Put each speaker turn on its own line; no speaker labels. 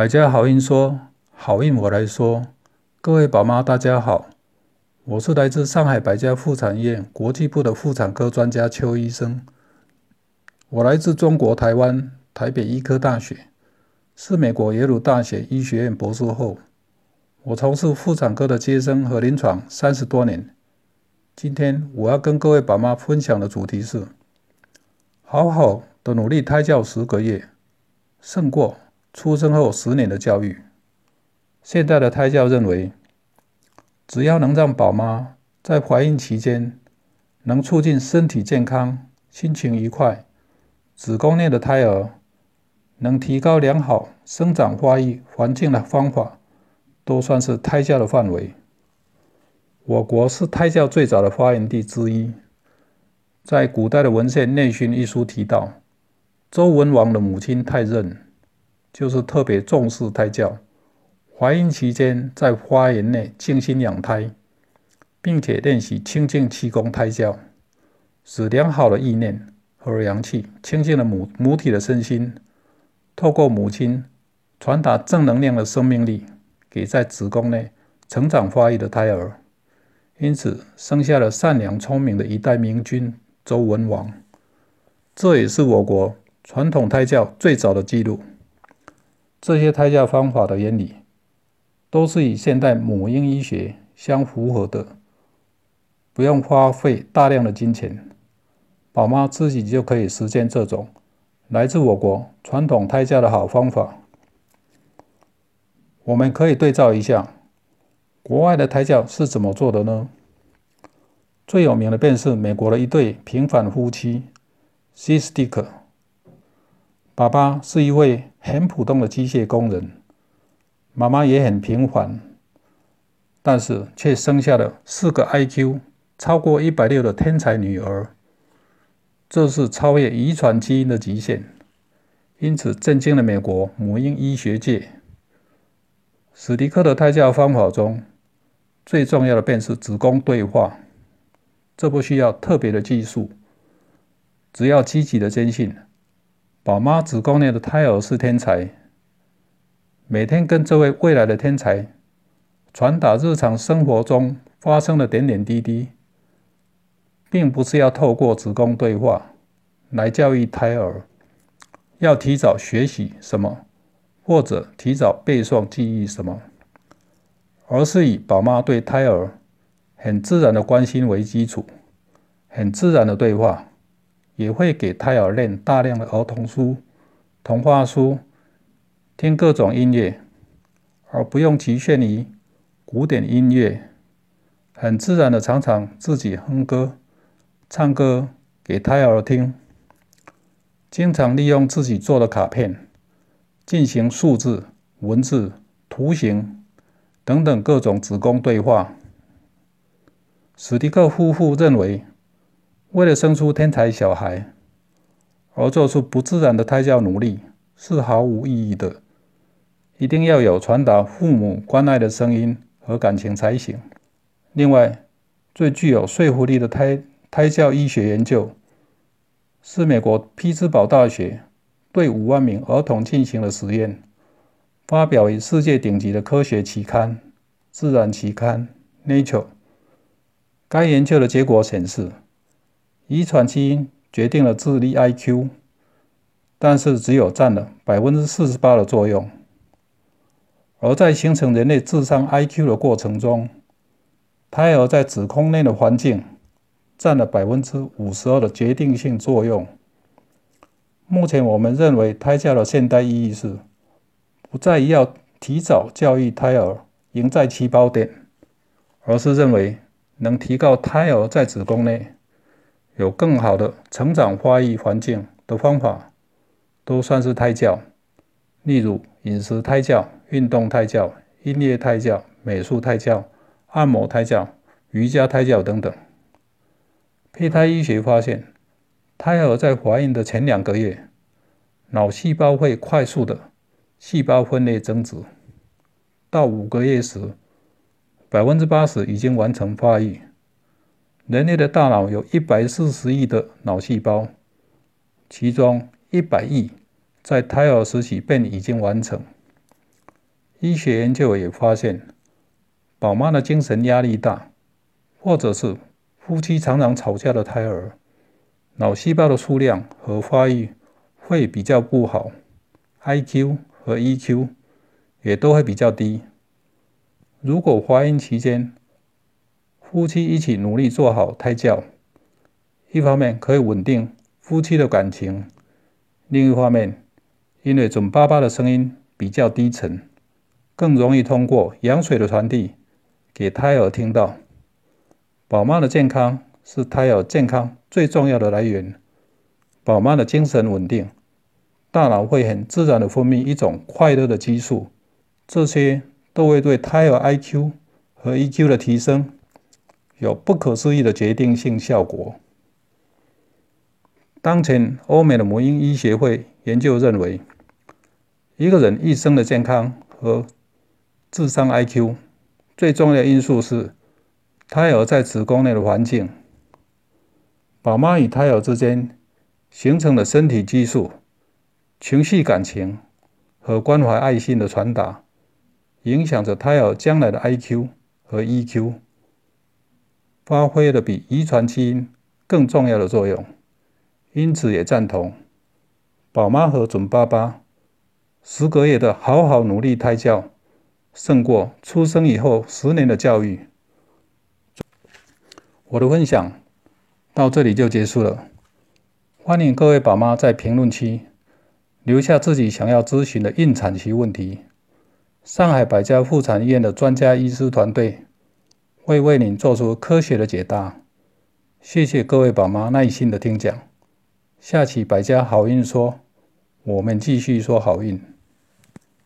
百家好运说，好运我来说。各位宝妈，大家好，我是来自上海百家妇产医院国际部的妇产科专家邱医生。我来自中国台湾台北医科大学，是美国耶鲁大学医学院博士后。我从事妇产科的接生和临床三十多年。今天我要跟各位宝妈分享的主题是：好好的努力胎教十个月，胜过。出生后十年的教育，现代的胎教认为，只要能让宝妈在怀孕期间能促进身体健康、心情愉快，子宫内的胎儿能提高良好生长发育环境的方法，都算是胎教的范围。我国是胎教最早的发源地之一，在古代的文献《内训》一书提到，周文王的母亲太任。就是特别重视胎教，怀孕期间在花园内静心养胎，并且练习清净气功胎教，使良好的意念和阳气清净了母母体的身心，透过母亲传达正能量的生命力给在子宫内成长发育的胎儿，因此生下了善良聪明的一代明君周文王。这也是我国传统胎教最早的记录。这些胎教方法的原理，都是与现代母婴医学相符合的，不用花费大量的金钱，宝妈自己就可以实现这种来自我国传统胎教的好方法。我们可以对照一下，国外的胎教是怎么做的呢？最有名的便是美国的一对平凡夫妻 s i s t i c 爸爸是一位很普通的机械工人，妈妈也很平凡，但是却生下了四个 IQ 超过一百六的天才女儿，这是超越遗传基因的极限，因此震惊了美国母婴医学界。史迪克的胎教方法中，最重要的便是子宫对话，这不需要特别的技术，只要积极的坚信。宝妈子宫内的胎儿是天才，每天跟这位未来的天才传达日常生活中发生的点点滴滴，并不是要透过子宫对话来教育胎儿，要提早学习什么，或者提早背诵记忆什么，而是以宝妈对胎儿很自然的关心为基础，很自然的对话。也会给胎儿练大量的儿童书、童话书，听各种音乐，而不用局限于古典音乐，很自然的常常自己哼歌、唱歌给胎儿听，经常利用自己做的卡片进行数字、文字、图形等等各种子宫对话。史蒂克夫妇认为。为了生出天才小孩而做出不自然的胎教努力是毫无意义的，一定要有传达父母关爱的声音和感情才行。另外，最具有说服力的胎胎教医学研究是美国匹兹堡大学对五万名儿童进行的实验，发表于世界顶级的科学期刊《自然》期刊《Nature》。该研究的结果显示。遗传基因决定了智力 IQ，但是只有占了百分之四十八的作用。而在形成人类智商 IQ 的过程中，胎儿在子宫内的环境占了百分之五十二的决定性作用。目前我们认为胎教的现代意义是，不在于要提早教育胎儿赢在起跑点，而是认为能提高胎儿在子宫内。有更好的成长发育环境的方法，都算是胎教。例如饮食胎教、运动胎教、音乐胎教、美术胎教、按摩胎教、瑜伽胎教等等。胚胎医学发现，胎儿在怀孕的前两个月，脑细胞会快速的细胞分裂增殖，到五个月时，百分之八十已经完成发育。人类的大脑有一百四十亿的脑细胞，其中一百亿在胎儿时期便已经完成。医学研究也发现，宝妈的精神压力大，或者是夫妻常常吵架的胎儿，脑细胞的数量和发育会比较不好，IQ 和 EQ 也都会比较低。如果怀孕期间，夫妻一起努力做好胎教，一方面可以稳定夫妻的感情，另一方面，因为准爸爸的声音比较低沉，更容易通过羊水的传递给胎儿听到。宝妈的健康是胎儿健康最重要的来源。宝妈的精神稳定，大脑会很自然的分泌一种快乐的激素，这些都会对胎儿 IQ 和 EQ 的提升有不可思议的决定性效果。当前，欧美的母婴医学会研究认为，一个人一生的健康和智商 IQ 最重要的因素是胎儿在子宫内的环境。宝妈与胎儿之间形成的身体激素、情绪感情和关怀爱心的传达，影响着胎儿将来的 IQ 和 EQ，发挥了比遗传基因更重要的作用。因此也赞同宝妈和准爸爸十个月的好好努力胎教，胜过出生以后十年的教育。我的分享到这里就结束了。欢迎各位宝妈在评论区留下自己想要咨询的孕产期问题，上海百家妇产医院的专家医师团队会为您做出科学的解答。谢谢各位宝妈耐心的听讲。下期百家好运说，我们继续说好运。